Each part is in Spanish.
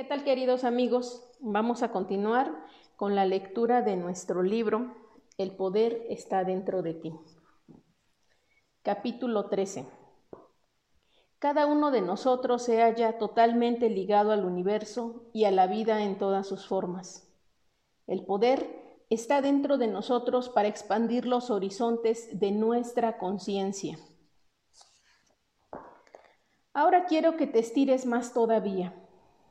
¿Qué tal queridos amigos? Vamos a continuar con la lectura de nuestro libro El poder está dentro de ti. Capítulo 13. Cada uno de nosotros se halla totalmente ligado al universo y a la vida en todas sus formas. El poder está dentro de nosotros para expandir los horizontes de nuestra conciencia. Ahora quiero que te estires más todavía.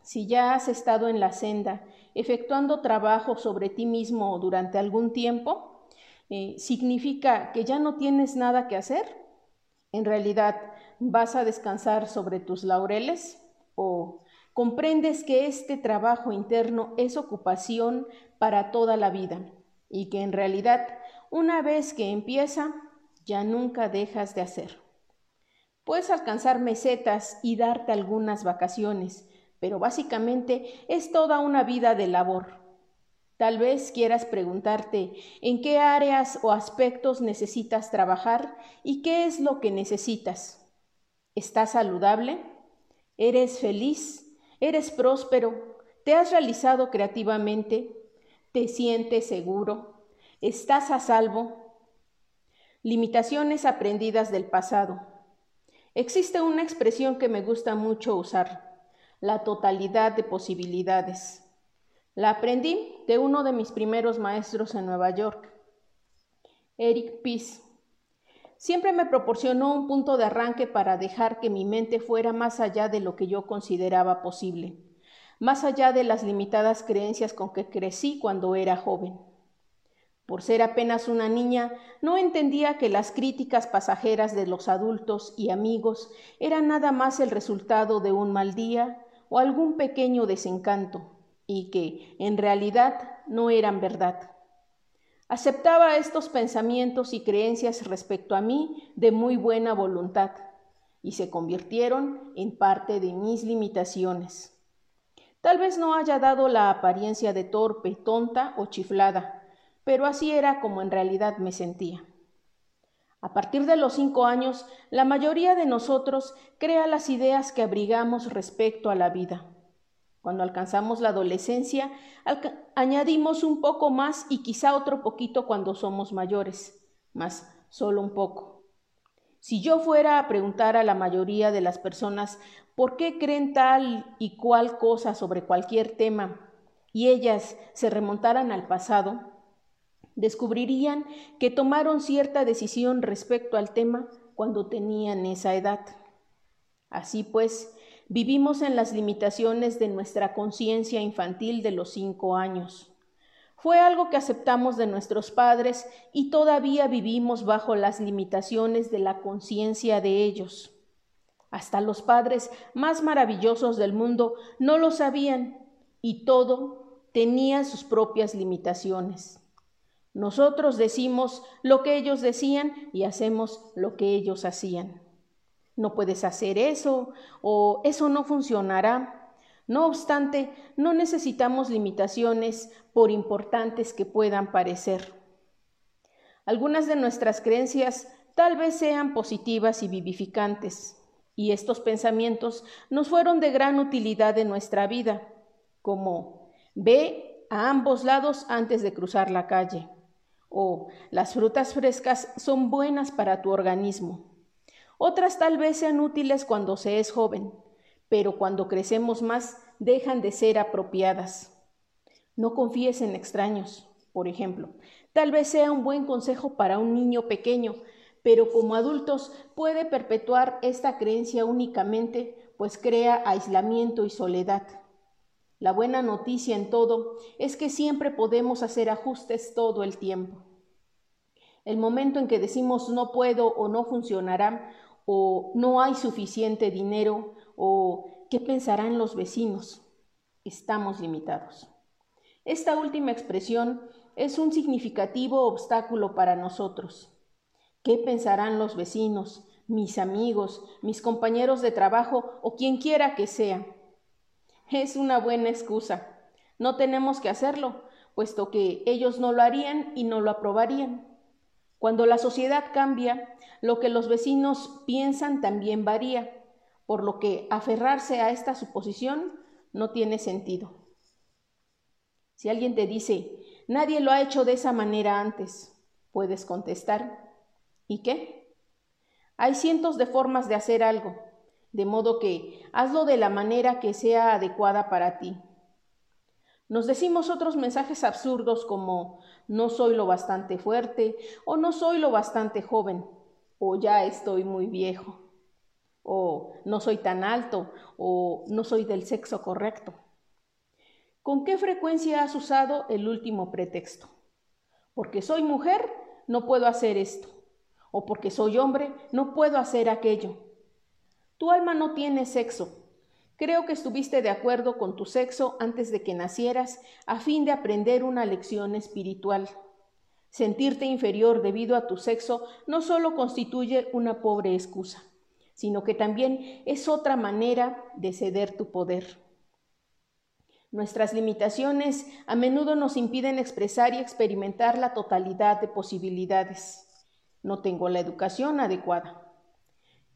Si ya has estado en la senda, efectuando trabajo sobre ti mismo durante algún tiempo, eh, ¿significa que ya no tienes nada que hacer? ¿En realidad vas a descansar sobre tus laureles? ¿O comprendes que este trabajo interno es ocupación para toda la vida y que en realidad una vez que empieza ya nunca dejas de hacer. Puedes alcanzar mesetas y darte algunas vacaciones, pero básicamente es toda una vida de labor. Tal vez quieras preguntarte en qué áreas o aspectos necesitas trabajar y qué es lo que necesitas. ¿Estás saludable? ¿Eres feliz? ¿Eres próspero? ¿Te has realizado creativamente? ¿Te sientes seguro? ¿Estás a salvo? Limitaciones aprendidas del pasado. Existe una expresión que me gusta mucho usar, la totalidad de posibilidades. La aprendí de uno de mis primeros maestros en Nueva York, Eric Peace. Siempre me proporcionó un punto de arranque para dejar que mi mente fuera más allá de lo que yo consideraba posible más allá de las limitadas creencias con que crecí cuando era joven. Por ser apenas una niña, no entendía que las críticas pasajeras de los adultos y amigos eran nada más el resultado de un mal día o algún pequeño desencanto, y que, en realidad, no eran verdad. Aceptaba estos pensamientos y creencias respecto a mí de muy buena voluntad, y se convirtieron en parte de mis limitaciones. Tal vez no haya dado la apariencia de torpe, tonta o chiflada, pero así era como en realidad me sentía. A partir de los cinco años, la mayoría de nosotros crea las ideas que abrigamos respecto a la vida. Cuando alcanzamos la adolescencia, añadimos un poco más y quizá otro poquito cuando somos mayores, más solo un poco. Si yo fuera a preguntar a la mayoría de las personas por qué creen tal y cual cosa sobre cualquier tema y ellas se remontaran al pasado, descubrirían que tomaron cierta decisión respecto al tema cuando tenían esa edad. Así pues, vivimos en las limitaciones de nuestra conciencia infantil de los cinco años. Fue algo que aceptamos de nuestros padres y todavía vivimos bajo las limitaciones de la conciencia de ellos. Hasta los padres más maravillosos del mundo no lo sabían y todo tenía sus propias limitaciones. Nosotros decimos lo que ellos decían y hacemos lo que ellos hacían. No puedes hacer eso o eso no funcionará. No obstante, no necesitamos limitaciones por importantes que puedan parecer. Algunas de nuestras creencias tal vez sean positivas y vivificantes, y estos pensamientos nos fueron de gran utilidad en nuestra vida, como ve a ambos lados antes de cruzar la calle, o las frutas frescas son buenas para tu organismo. Otras tal vez sean útiles cuando se es joven, pero cuando crecemos más dejan de ser apropiadas. No confíes en extraños, por ejemplo. Tal vez sea un buen consejo para un niño pequeño, pero como adultos puede perpetuar esta creencia únicamente, pues crea aislamiento y soledad. La buena noticia en todo es que siempre podemos hacer ajustes todo el tiempo. El momento en que decimos no puedo o no funcionará, o no hay suficiente dinero, o qué pensarán los vecinos, estamos limitados. Esta última expresión es un significativo obstáculo para nosotros. ¿Qué pensarán los vecinos, mis amigos, mis compañeros de trabajo o quien quiera que sea? Es una buena excusa. No tenemos que hacerlo, puesto que ellos no lo harían y no lo aprobarían. Cuando la sociedad cambia, lo que los vecinos piensan también varía, por lo que aferrarse a esta suposición no tiene sentido. Si alguien te dice, nadie lo ha hecho de esa manera antes, puedes contestar, ¿y qué? Hay cientos de formas de hacer algo, de modo que hazlo de la manera que sea adecuada para ti. Nos decimos otros mensajes absurdos como no soy lo bastante fuerte o no soy lo bastante joven o ya estoy muy viejo o no soy tan alto o no soy del sexo correcto. ¿Con qué frecuencia has usado el último pretexto? Porque soy mujer, no puedo hacer esto. O porque soy hombre, no puedo hacer aquello. Tu alma no tiene sexo. Creo que estuviste de acuerdo con tu sexo antes de que nacieras a fin de aprender una lección espiritual. Sentirte inferior debido a tu sexo no solo constituye una pobre excusa, sino que también es otra manera de ceder tu poder. Nuestras limitaciones a menudo nos impiden expresar y experimentar la totalidad de posibilidades. No tengo la educación adecuada.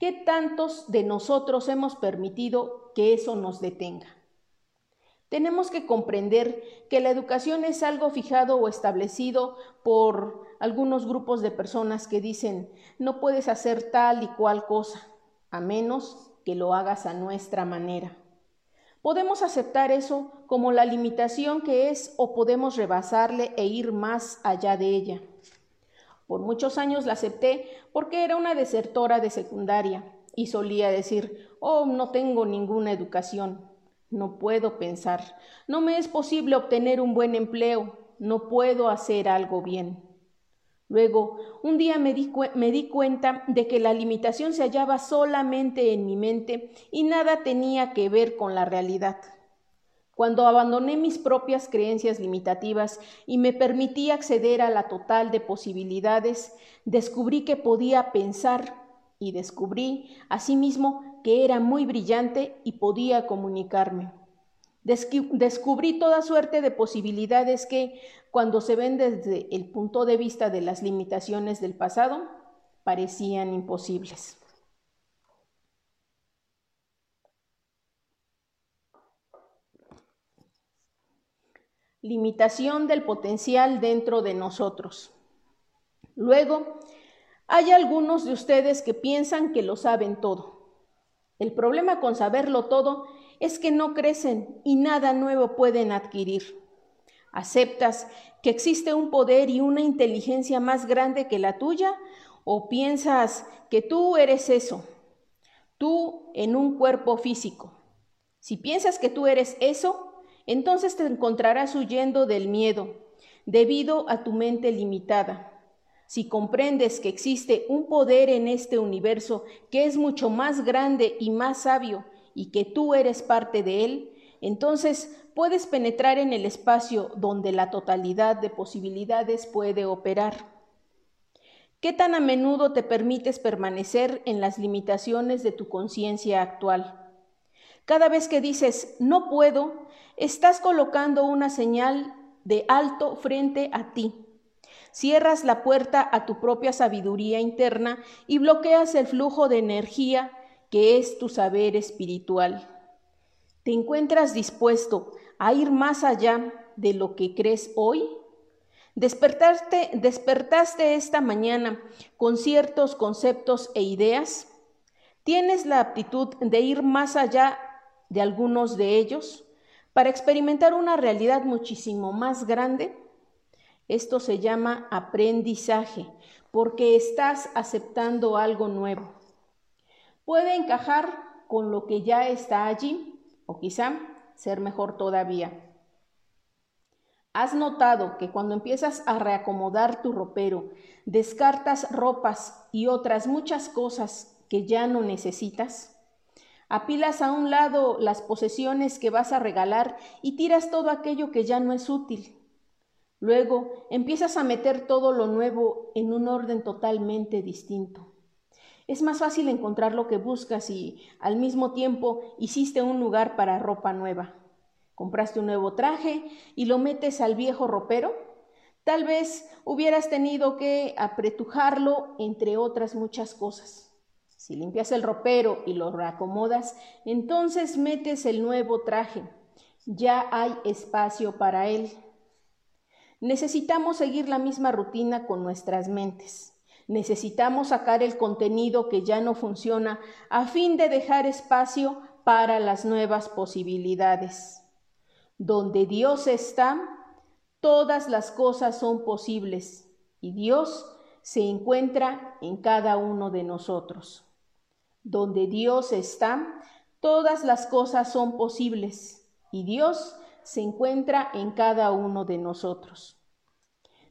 ¿Qué tantos de nosotros hemos permitido que eso nos detenga? Tenemos que comprender que la educación es algo fijado o establecido por algunos grupos de personas que dicen no puedes hacer tal y cual cosa, a menos que lo hagas a nuestra manera. Podemos aceptar eso como la limitación que es o podemos rebasarle e ir más allá de ella. Por muchos años la acepté porque era una desertora de secundaria y solía decir, oh, no tengo ninguna educación. No puedo pensar. No me es posible obtener un buen empleo. No puedo hacer algo bien. Luego, un día me di, cuenta de que la limitación se hallaba solamente en mi mente y nada tenía que ver con la realidad. Cuando abandoné mis propias creencias limitativas y me permití acceder a la total de posibilidades, descubrí que podía pensar y descubrí asimismo que era muy brillante y podía comunicarme. Descubrí toda suerte de posibilidades que, cuando se ven desde el punto de vista de las limitaciones del pasado, parecían imposibles. Limitación del potencial dentro de nosotros. Luego, hay algunos de ustedes que piensan que lo saben todo el problema con saberlo todo es que no crecen y nada nuevo pueden adquirir. ¿Aceptas que existe un poder y una inteligencia más grande que la tuya? ¿O piensas que tú eres eso? Tú en un cuerpo físico. Si piensas que tú eres eso, entonces te encontrarás huyendo del miedo, debido a tu mente limitada. Si comprendes que existe un poder en este universo que es mucho más grande y más sabio y que tú eres parte de él, entonces puedes penetrar en el espacio donde la totalidad de posibilidades puede operar. ¿Qué tan a menudo te permites permanecer en las limitaciones de tu conciencia actual? Cada vez que dices no puedo, estás colocando una señal de alto frente a ti Cierras la puerta a tu propia sabiduría interna y bloqueas el flujo de energía que es tu saber espiritual. ¿Te encuentras dispuesto a ir más allá de lo que crees hoy? ¿Despertaste, despertaste esta mañana con ciertos conceptos e ideas? ¿Tienes la aptitud de ir más allá de algunos de ellos para experimentar una realidad muchísimo más grande? Esto se llama aprendizaje, porque estás aceptando algo nuevo. Puede encajar con lo que ya está allí, o quizá ser mejor todavía. ¿Has notado que cuando empiezas a reacomodar tu ropero, descartas ropas y otras muchas cosas que ya no necesitas? Apilas a un lado las posesiones que vas a regalar y tiras todo aquello que ya no es útil. Luego empiezas a meter todo lo nuevo en un orden totalmente distinto. Es más fácil encontrar lo que buscas y al mismo tiempo hiciste un lugar para ropa nueva. Compraste un nuevo traje y lo metes al viejo ropero. Tal vez hubieras tenido que apretujarlo entre otras muchas cosas. Si limpias el ropero y lo reacomodas, entonces metes el nuevo traje ya hay espacio para él. Necesitamos seguir la misma rutina con nuestras mentes. Necesitamos sacar el contenido que ya no funciona a fin de dejar espacio para las nuevas posibilidades. Donde Dios está, todas las cosas son posibles y Dios se encuentra en cada uno de nosotros. Donde Dios está, todas las cosas son posibles y Dios se encuentra en cada uno de nosotros.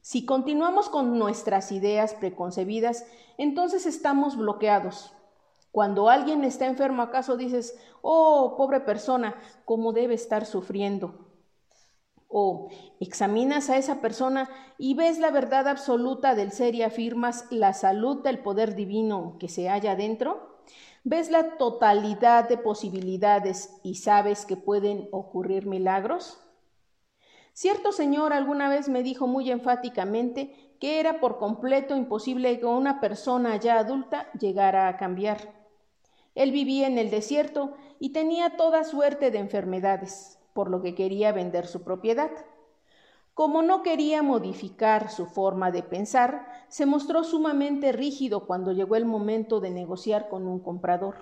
Si continuamos con nuestras ideas preconcebidas, entonces estamos bloqueados. Cuando alguien está enfermo, ¿acaso dices, oh, pobre persona, cómo debe estar sufriendo? O examinas a esa persona y ves la verdad absoluta del ser y afirmas la salud del poder divino que se halla dentro. ¿Ves la totalidad de posibilidades y sabes que pueden ocurrir milagros? Cierto señor alguna vez me dijo muy enfáticamente que era por completo imposible que una persona ya adulta llegara a cambiar. Él vivía en el desierto y tenía toda suerte de enfermedades por lo que quería vender su propiedad. Como no quería modificar su forma de pensar, se mostró sumamente rígido cuando llegó el momento de negociar con un comprador.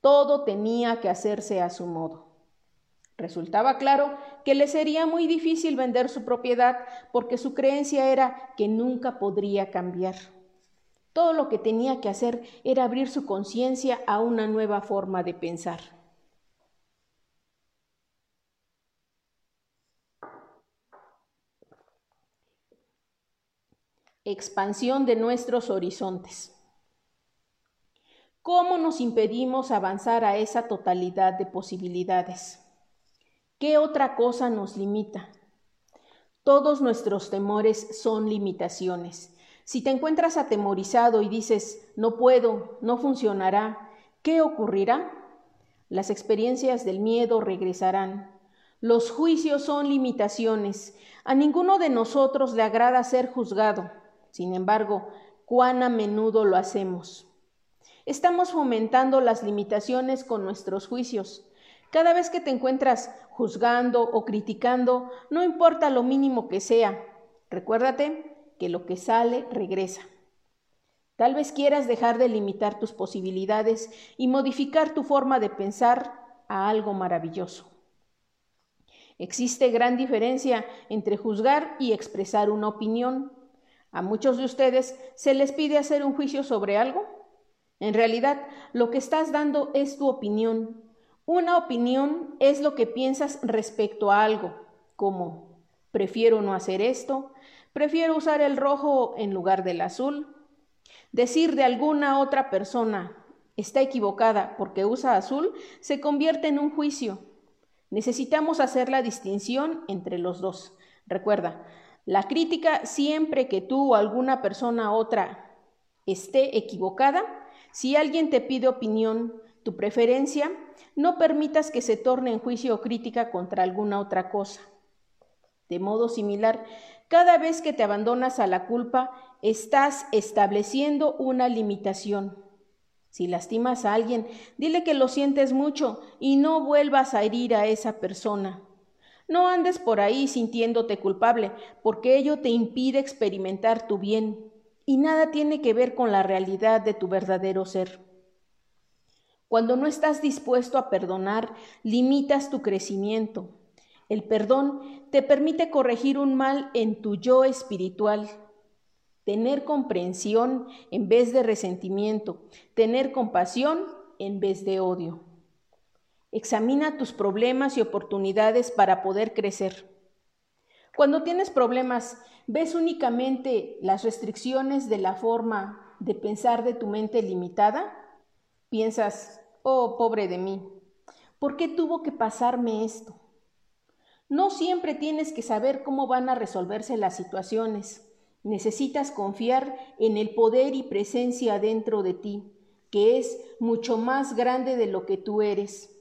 Todo tenía que hacerse a su modo. Resultaba claro que le sería muy difícil vender su propiedad porque su creencia era que nunca podría cambiar. Todo lo que tenía que hacer era abrir su conciencia a una nueva forma de pensar. Expansión de nuestros horizontes. ¿Cómo nos impedimos avanzar a esa totalidad de posibilidades? ¿Qué otra cosa nos limita? Todos nuestros temores son limitaciones. Si te encuentras atemorizado y dices, no puedo, no funcionará, ¿qué ocurrirá? Las experiencias del miedo regresarán. Los juicios son limitaciones. A ninguno de nosotros le agrada ser juzgado. Sin embargo, cuán a menudo lo hacemos. Estamos fomentando las limitaciones con nuestros juicios. Cada vez que te encuentras juzgando o criticando, no importa lo mínimo que sea, recuérdate que lo que sale regresa. Tal vez quieras dejar de limitar tus posibilidades y modificar tu forma de pensar a algo maravilloso. Existe gran diferencia entre juzgar y expresar una opinión. A muchos de ustedes se les pide hacer un juicio sobre algo. En realidad, lo que estás dando es tu opinión. Una opinión es lo que piensas respecto a algo, como prefiero no hacer esto, prefiero usar el rojo en lugar del azul. Decir de alguna otra persona está equivocada porque usa azul se convierte en un juicio. Necesitamos hacer la distinción entre los dos. Recuerda, la crítica, siempre que tú o alguna persona otra esté equivocada, si alguien te pide opinión, tu preferencia, no permitas que se torne en juicio o crítica contra alguna otra cosa. De modo similar, cada vez que te abandonas a la culpa, estás estableciendo una limitación. Si lastimas a alguien, dile que lo sientes mucho y no vuelvas a herir a esa persona. No andes por ahí sintiéndote culpable, porque ello te impide experimentar tu bien y nada tiene que ver con la realidad de tu verdadero ser. Cuando no estás dispuesto a perdonar, limitas tu crecimiento. El perdón te permite corregir un mal en tu yo espiritual, tener comprensión en vez de resentimiento, tener compasión en vez de odio. Examina tus problemas y oportunidades para poder crecer. Cuando tienes problemas, ¿ves únicamente las restricciones de la forma de pensar de tu mente limitada? Piensas, oh, pobre de mí, ¿por qué tuvo que pasarme esto? No siempre tienes que saber cómo van a resolverse las situaciones. Necesitas confiar en el poder y presencia dentro de ti, que es mucho más grande de lo que tú eres.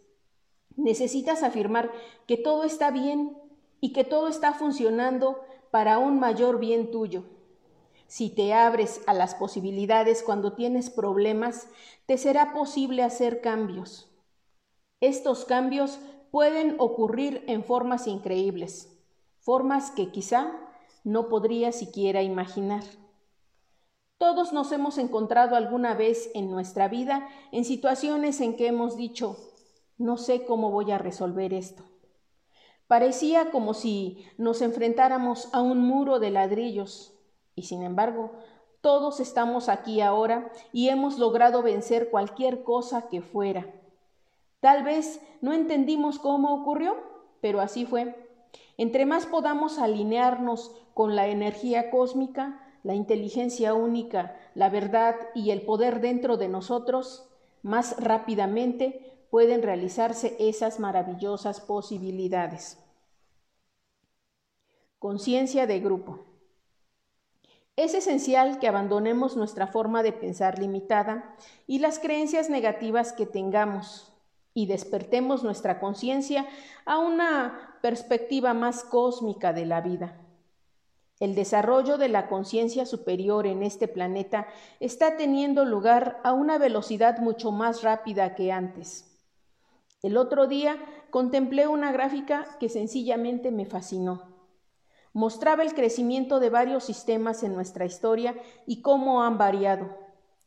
Necesitas afirmar que todo está bien y que todo está funcionando para un mayor bien tuyo. Si te abres a las posibilidades cuando tienes problemas, te será posible hacer cambios. Estos cambios pueden ocurrir en formas increíbles, formas que quizá no podría siquiera imaginar. Todos nos hemos encontrado alguna vez en nuestra vida en situaciones en que hemos dicho, no sé cómo voy a resolver esto. Parecía como si nos enfrentáramos a un muro de ladrillos y sin embargo todos estamos aquí ahora y hemos logrado vencer cualquier cosa que fuera. Tal vez no entendimos cómo ocurrió, pero así fue. Entre más podamos alinearnos con la energía cósmica, la inteligencia única, la verdad y el poder dentro de nosotros, más rápidamente pueden realizarse esas maravillosas posibilidades. Conciencia de grupo. Es esencial que abandonemos nuestra forma de pensar limitada y las creencias negativas que tengamos y despertemos nuestra conciencia a una perspectiva más cósmica de la vida. El desarrollo de la conciencia superior en este planeta está teniendo lugar a una velocidad mucho más rápida que antes. El otro día contemplé una gráfica que sencillamente me fascinó. Mostraba el crecimiento de varios sistemas en nuestra historia y cómo han variado.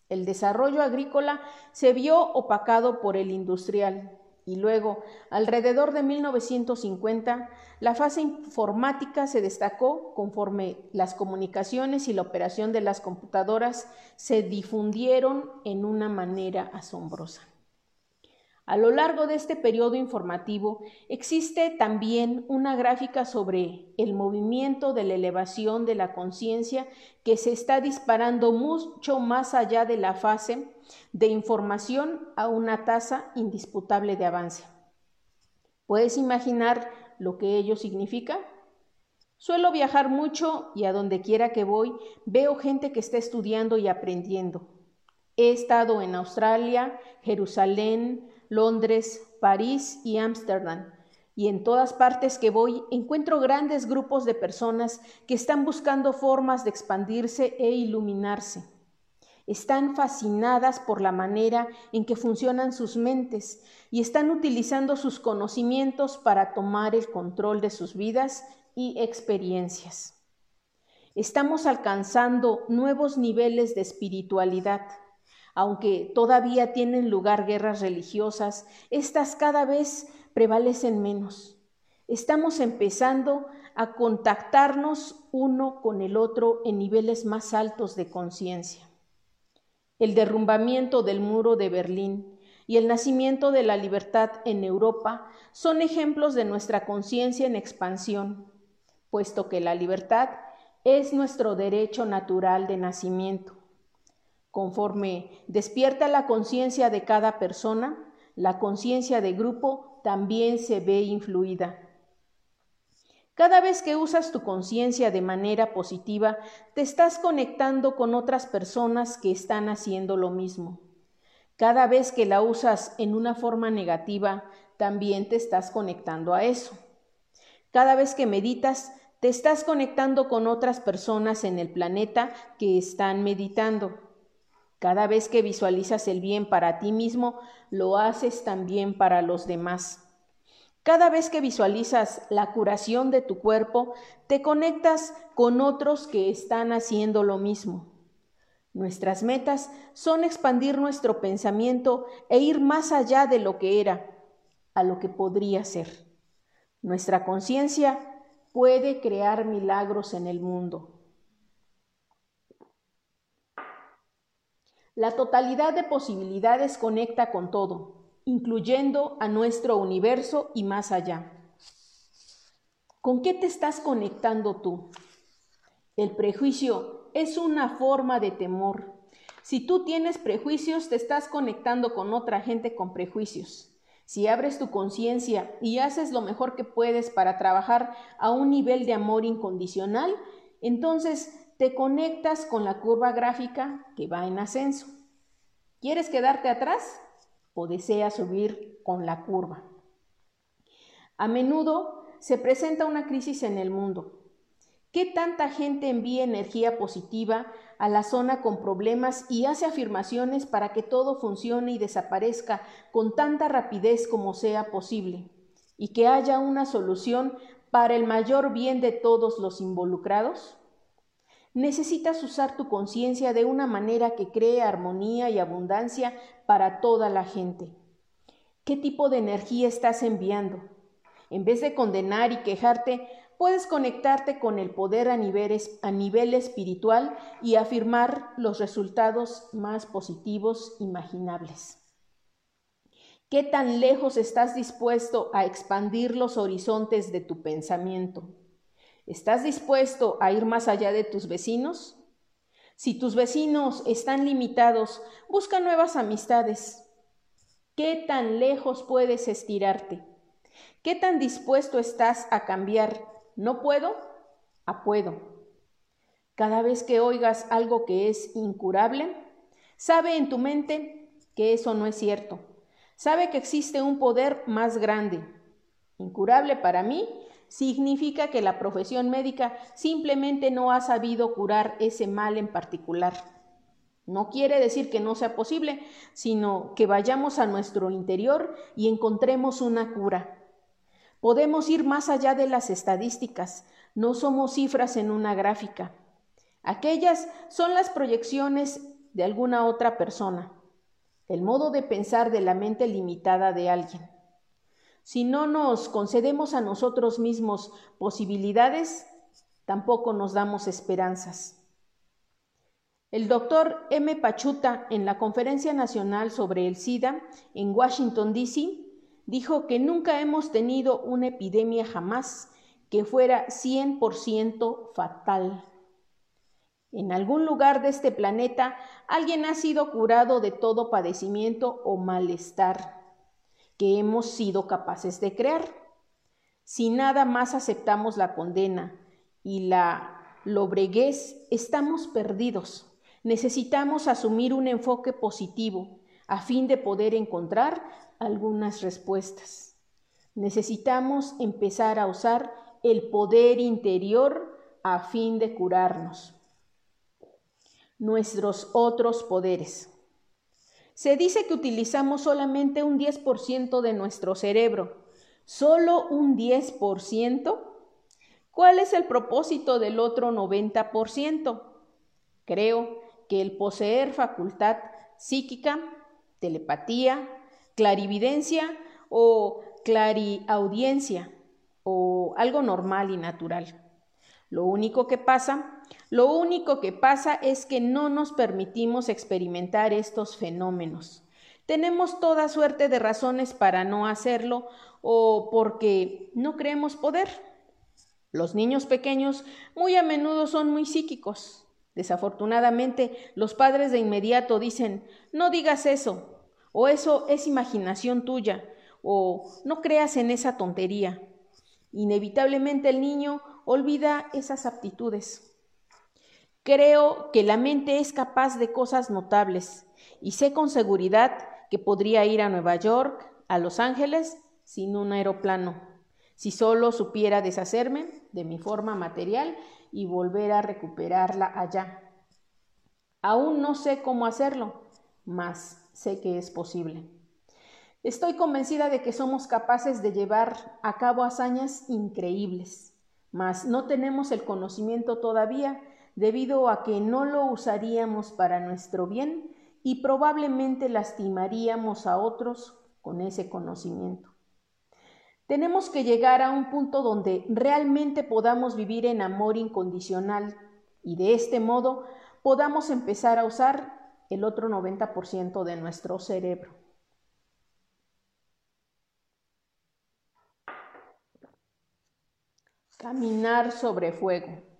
El desarrollo agrícola se vio opacado por el industrial, y luego, alrededor de 1950, la fase informática se destacó conforme las comunicaciones y la operación de las computadoras se difundieron en una manera asombrosa. A lo largo de este periodo informativo existe también una gráfica sobre el movimiento de la elevación de la conciencia que se está disparando mucho más allá de la fase de información a una tasa indisputable de avance. ¿Puedes imaginar lo que ello significa? Suelo viajar mucho y a donde quiera que voy veo gente que está estudiando y aprendiendo. He estado en Australia, Jerusalén, Londres, París y Ámsterdam. Y en todas partes que voy encuentro grandes grupos de personas que están buscando formas de expandirse e iluminarse. Están fascinadas por la manera en que funcionan sus mentes y están utilizando sus conocimientos para tomar el control de sus vidas y experiencias. Estamos alcanzando nuevos niveles de espiritualidad aunque todavía tienen lugar guerras religiosas, estas cada vez prevalecen menos. Estamos empezando a contactarnos uno con el otro en niveles más altos de conciencia. El derrumbamiento del muro de Berlín y el nacimiento de la libertad en Europa son ejemplos de nuestra conciencia en expansión, puesto que la libertad es nuestro derecho natural de nacimiento. Conforme despierta la conciencia de cada persona, la conciencia de grupo también se ve influida. Cada vez que usas tu conciencia de manera positiva, te estás conectando con otras personas que están haciendo lo mismo. Cada vez que la usas en una forma negativa, también te estás conectando a eso. Cada vez que meditas, te estás conectando con otras personas en el planeta que están meditando. Cada vez que visualizas el bien para ti mismo, lo haces también para los demás. Cada vez que visualizas la curación de tu cuerpo, te conectas con otros que están haciendo lo mismo. Nuestras metas son expandir nuestro pensamiento e ir más allá de lo que era, a lo que podría ser. Nuestra conciencia puede crear milagros en el mundo. La totalidad de posibilidades conecta con todo, incluyendo a nuestro universo y más allá. ¿Con qué te estás conectando tú? El prejuicio es una forma de temor. Si tú tienes prejuicios, te estás conectando con otra gente con prejuicios. Si abres tu conciencia y haces lo mejor que puedes para trabajar a un nivel de amor incondicional, entonces te conectas con la curva gráfica que va en ascenso. ¿Quieres quedarte atrás o deseas subir con la curva? A menudo se presenta una crisis en el mundo. ¿Qué tanta gente envía energía positiva a la zona con problemas y hace afirmaciones para que todo funcione y desaparezca con tanta rapidez como sea posible? y que haya una solución para el mayor bien de todos los involucrados? Necesitas usar tu conciencia de una manera que cree armonía y abundancia para toda la gente. ¿Qué tipo de energía estás enviando? En vez de condenar y quejarte, puedes conectarte con el poder a nivel, a nivel espiritual y afirmar los resultados más positivos imaginables. ¿Qué tan lejos estás dispuesto a expandir los horizontes de tu pensamiento? ¿Estás dispuesto a ir más allá de tus vecinos? Si tus vecinos están limitados, busca nuevas amistades. ¿Qué tan lejos puedes estirarte? ¿Qué tan dispuesto estás a cambiar? ¿No puedo? A puedo. Cada vez que oigas algo que es incurable, sabe en tu mente que eso no es cierto. Sabe que existe un poder más grande. Incurable para mí significa que la profesión médica simplemente no ha sabido curar ese mal en particular. No quiere decir que no sea posible, sino que vayamos a nuestro interior y encontremos una cura. Podemos ir más allá de las estadísticas, no somos cifras en una gráfica. Aquellas son las proyecciones de alguna otra persona, el modo de pensar de la mente limitada de alguien. Si no nos concedemos a nosotros mismos posibilidades, tampoco nos damos esperanzas. El doctor M. Pachuta, en la Conferencia Nacional sobre el SIDA en Washington, D.C., dijo que nunca hemos tenido una epidemia jamás que fuera 100% fatal. En algún lugar de este planeta alguien ha sido curado de todo padecimiento o malestar que hemos sido capaces de crear. Si nada más aceptamos la condena y la lobreguez, estamos perdidos. Necesitamos asumir un enfoque positivo a fin de poder encontrar algunas respuestas. Necesitamos empezar a usar el poder interior a fin de curarnos. Nuestros otros poderes. Se dice que utilizamos solamente un 10% de nuestro cerebro. ¿Solo un 10%? ¿Cuál es el propósito del otro 90%? Creo que el poseer facultad psíquica, telepatía, clarividencia o clariaudiencia o algo normal y natural. Lo único que pasa, lo único que pasa es que no nos permitimos experimentar estos fenómenos. Tenemos toda suerte de razones para no hacerlo o porque no creemos poder. Los niños pequeños muy a menudo son muy psíquicos. Desafortunadamente, los padres de inmediato dicen, no digas eso, o eso es imaginación tuya, o no creas en esa tontería. Inevitablemente el niño olvida esas aptitudes. Creo que la mente es capaz de cosas notables y sé con seguridad que podría ir a Nueva York, a Los Ángeles, sin un aeroplano, si solo supiera deshacerme de mi forma material y volver a recuperarla allá. Aún no sé cómo hacerlo, mas sé que es posible. Estoy convencida de que somos capaces de llevar a cabo hazañas increíbles, mas no tenemos el conocimiento todavía debido a que no lo usaríamos para nuestro bien y probablemente lastimaríamos a otros con ese conocimiento. Tenemos que llegar a un punto donde realmente podamos vivir en amor incondicional y de este modo podamos empezar a usar el otro 90% de nuestro cerebro. Caminar sobre fuego.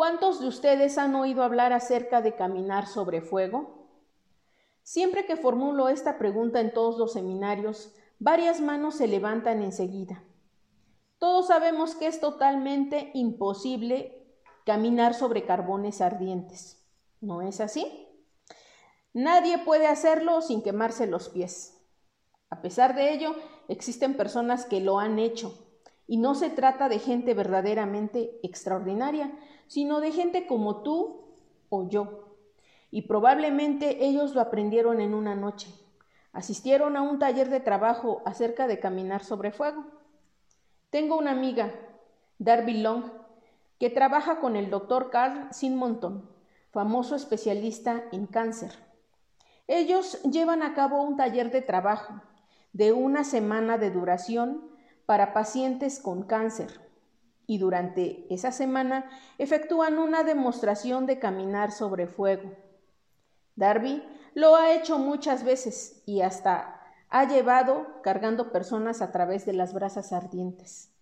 ¿Cuántos de ustedes han oído hablar acerca de caminar sobre fuego? Siempre que formulo esta pregunta en todos los seminarios, varias manos se levantan enseguida. Todos sabemos que es totalmente imposible caminar sobre carbones ardientes. ¿No es así? Nadie puede hacerlo sin quemarse los pies. A pesar de ello, existen personas que lo han hecho. Y no se trata de gente verdaderamente extraordinaria, sino de gente como tú o yo. Y probablemente ellos lo aprendieron en una noche. Asistieron a un taller de trabajo acerca de caminar sobre fuego. Tengo una amiga, Darby Long, que trabaja con el doctor Carl Simonton, famoso especialista en cáncer. Ellos llevan a cabo un taller de trabajo de una semana de duración para pacientes con cáncer y durante esa semana efectúan una demostración de caminar sobre fuego. Darby lo ha hecho muchas veces y hasta ha llevado cargando personas a través de las brasas ardientes.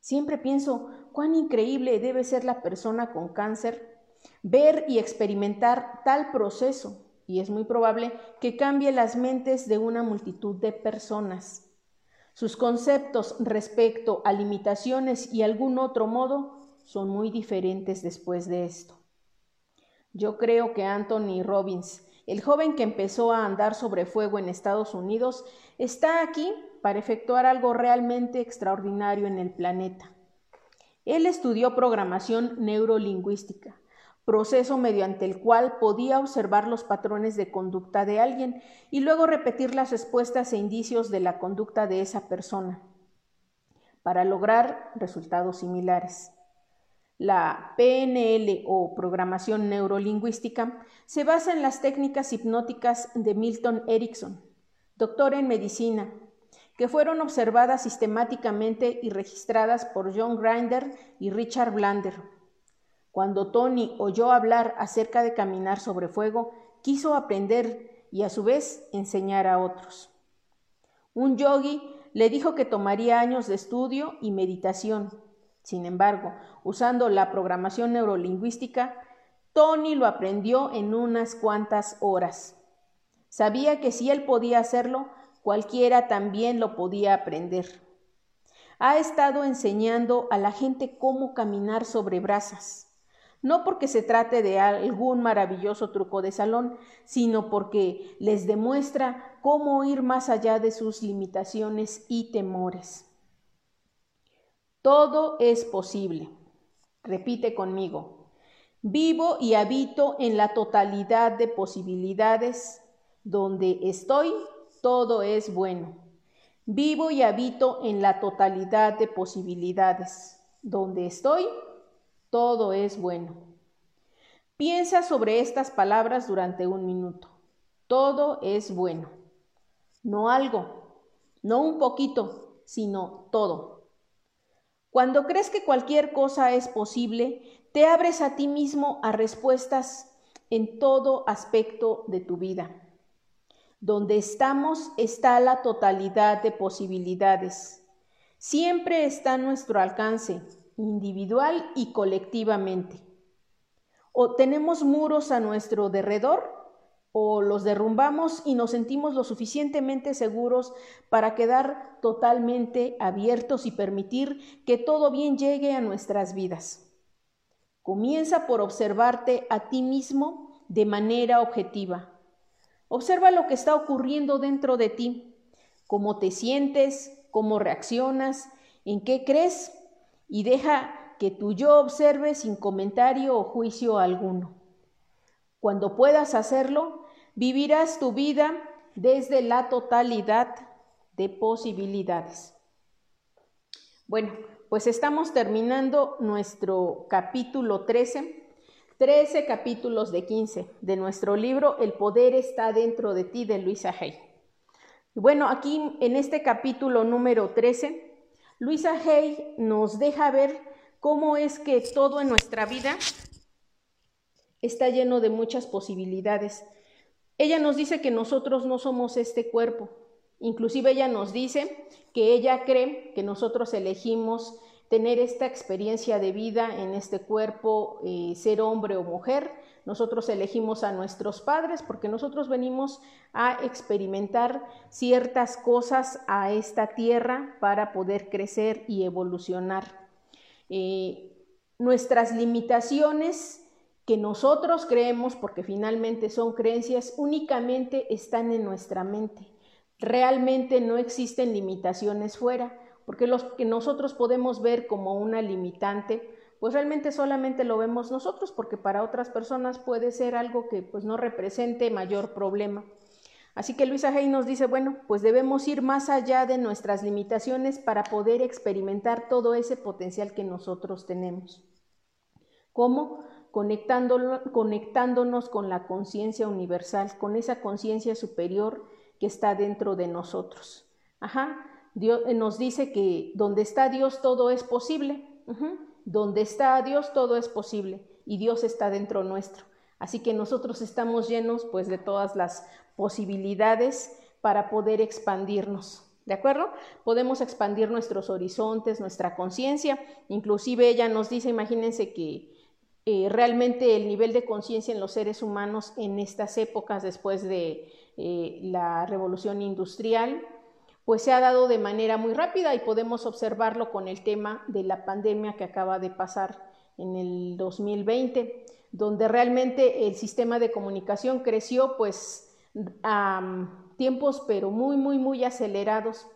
Siempre pienso cuán increíble debe ser la persona con cáncer ver y experimentar tal proceso y es muy probable que cambie las mentes de una multitud de personas. Sus conceptos respecto a limitaciones y algún otro modo son muy diferentes después de esto. Yo creo que Anthony Robbins, el joven que empezó a andar sobre fuego en Estados Unidos, está aquí para efectuar algo realmente extraordinario en el planeta. Él estudió programación neurolingüística proceso mediante el cual podía observar los patrones de conducta de alguien y luego repetir las respuestas e indicios de la conducta de esa persona para lograr resultados similares. La PNL o programación neurolingüística se basa en las técnicas hipnóticas de Milton Erickson, doctor en medicina, que fueron observadas sistemáticamente y registradas por John Grinder y Richard Blander cuando Tony oyó hablar acerca de caminar sobre fuego, quiso aprender y a su vez enseñar a otros. Un yogi le dijo que tomaría años de estudio y meditación. Sin embargo, usando la programación neurolingüística, Tony lo aprendió en unas cuantas horas. Sabía que si él podía hacerlo, cualquiera también lo podía aprender. Ha estado enseñando a la gente cómo caminar sobre brasas no porque se trate de algún maravilloso truco de salón, sino porque les demuestra cómo ir más allá de sus limitaciones y temores. Todo es posible. Repite conmigo. Vivo y habito en la totalidad de posibilidades. Donde estoy, todo es bueno. Vivo y habito en la totalidad de posibilidades. Donde estoy, todo es bueno. Piensa sobre estas palabras durante un minuto. Todo es bueno. No algo, no un poquito, sino todo. Cuando crees que cualquier cosa es posible, te abres a ti mismo a respuestas en todo aspecto de tu vida. Donde estamos está la totalidad de posibilidades. Siempre está a nuestro alcance individual y colectivamente. O tenemos muros a nuestro derredor o los derrumbamos y nos sentimos lo suficientemente seguros para quedar totalmente abiertos y permitir que todo bien llegue a nuestras vidas. Comienza por observarte a ti mismo de manera objetiva. Observa lo que está ocurriendo dentro de ti, cómo te sientes, cómo reaccionas, en qué crees y deja que tu yo observe sin comentario o juicio alguno. Cuando puedas hacerlo, vivirás tu vida desde la totalidad de posibilidades. Bueno, pues estamos terminando nuestro capítulo 13, 13 capítulos de 15 de nuestro libro El poder está dentro de ti de Luisa Hay. Bueno, aquí en este capítulo número 13 Luisa Hay nos deja ver cómo es que todo en nuestra vida está lleno de muchas posibilidades. Ella nos dice que nosotros no somos este cuerpo. Inclusive ella nos dice que ella cree que nosotros elegimos tener esta experiencia de vida en este cuerpo, eh, ser hombre o mujer, nosotros elegimos a nuestros padres porque nosotros venimos a experimentar ciertas cosas a esta tierra para poder crecer y evolucionar. Eh, nuestras limitaciones que nosotros creemos, porque finalmente son creencias, únicamente están en nuestra mente. Realmente no existen limitaciones fuera, porque los que nosotros podemos ver como una limitante, pues realmente solamente lo vemos nosotros porque para otras personas puede ser algo que pues no represente mayor problema. Así que Luisa Hay nos dice, bueno, pues debemos ir más allá de nuestras limitaciones para poder experimentar todo ese potencial que nosotros tenemos. ¿Cómo? Conectándonos con la conciencia universal, con esa conciencia superior que está dentro de nosotros. Ajá, Dios eh, nos dice que donde está Dios todo es posible. Donde está Dios todo es posible y Dios está dentro nuestro. Así que nosotros estamos llenos pues de todas las posibilidades para poder expandirnos. ¿De acuerdo? Podemos expandir nuestros horizontes, nuestra conciencia. Inclusive ella nos dice, imagínense que eh, realmente el nivel de conciencia en los seres humanos en estas épocas después de eh, la revolución industrial, pues se ha dado de manera muy rápida y podemos observarlo con el tema de la pandemia que acaba de pasar en el 2020, donde realmente el sistema de comunicación creció pues a tiempos pero muy, muy, muy acelerados.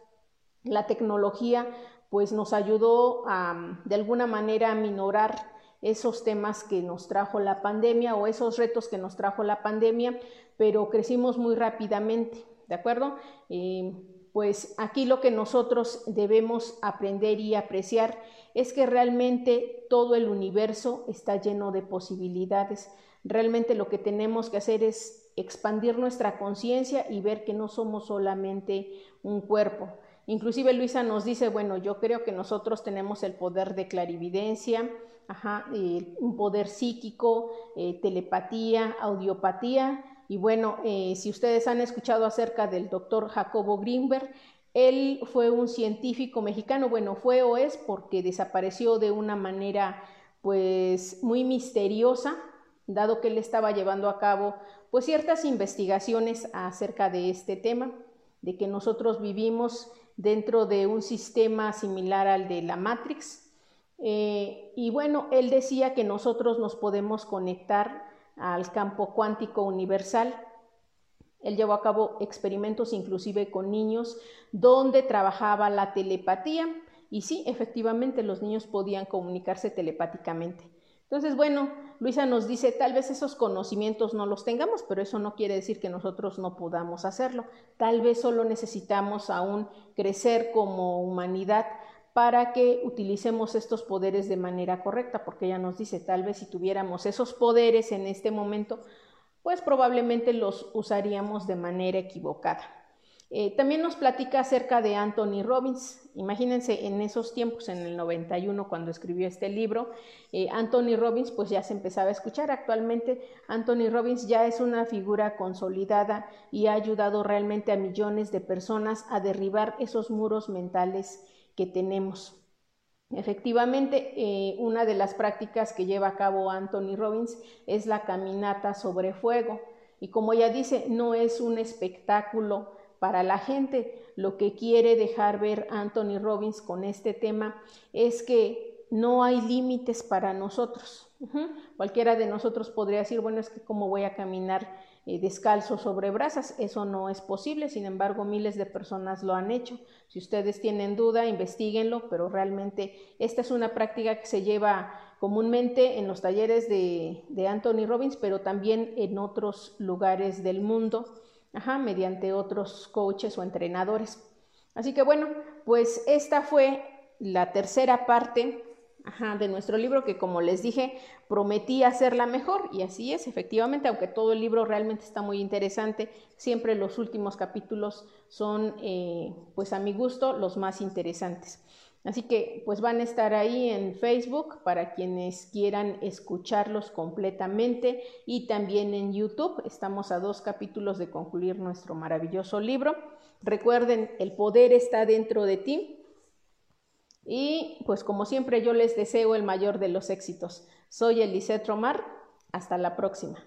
La tecnología pues nos ayudó a, de alguna manera a minorar esos temas que nos trajo la pandemia o esos retos que nos trajo la pandemia, pero crecimos muy rápidamente, ¿de acuerdo? Eh, pues aquí lo que nosotros debemos aprender y apreciar es que realmente todo el universo está lleno de posibilidades. Realmente lo que tenemos que hacer es expandir nuestra conciencia y ver que no somos solamente un cuerpo. Inclusive Luisa nos dice, bueno, yo creo que nosotros tenemos el poder de clarividencia, eh, un poder psíquico, eh, telepatía, audiopatía. Y bueno, eh, si ustedes han escuchado acerca del doctor Jacobo Greenberg, él fue un científico mexicano, bueno, fue o es porque desapareció de una manera pues muy misteriosa, dado que él estaba llevando a cabo pues ciertas investigaciones acerca de este tema, de que nosotros vivimos dentro de un sistema similar al de la Matrix. Eh, y bueno, él decía que nosotros nos podemos conectar al campo cuántico universal él llevó a cabo experimentos inclusive con niños donde trabajaba la telepatía y sí, efectivamente los niños podían comunicarse telepáticamente. Entonces, bueno, Luisa nos dice, tal vez esos conocimientos no los tengamos, pero eso no quiere decir que nosotros no podamos hacerlo. Tal vez solo necesitamos aún crecer como humanidad para que utilicemos estos poderes de manera correcta, porque ella nos dice, tal vez si tuviéramos esos poderes en este momento, pues probablemente los usaríamos de manera equivocada. Eh, también nos platica acerca de Anthony Robbins. Imagínense en esos tiempos, en el 91, cuando escribió este libro, eh, Anthony Robbins pues ya se empezaba a escuchar. Actualmente Anthony Robbins ya es una figura consolidada y ha ayudado realmente a millones de personas a derribar esos muros mentales que tenemos. Efectivamente, eh, una de las prácticas que lleva a cabo Anthony Robbins es la caminata sobre fuego. Y como ella dice, no es un espectáculo para la gente. Lo que quiere dejar ver Anthony Robbins con este tema es que no hay límites para nosotros. Cualquiera de nosotros podría decir, bueno, es que cómo voy a caminar descalzo sobre brasas. Eso no es posible, sin embargo, miles de personas lo han hecho. Si ustedes tienen duda, investiguenlo, pero realmente esta es una práctica que se lleva comúnmente en los talleres de, Anthony Robbins, pero también en otros lugares del mundo, mediante otros coaches o entrenadores. Así que bueno, pues esta fue la tercera parte de nuestro libro que como les dije prometí hacerla mejor y así es, efectivamente, aunque todo el libro realmente está muy interesante, siempre los últimos capítulos son eh, pues a mi gusto los más interesantes. Así que pues van a estar ahí en Facebook para quienes quieran escucharlos completamente y también en YouTube. Estamos a dos capítulos de concluir nuestro maravilloso libro. Recuerden, el poder está dentro de ti. Y pues como siempre yo les deseo el mayor de los éxitos. Soy Elisette Romar. Hasta la próxima.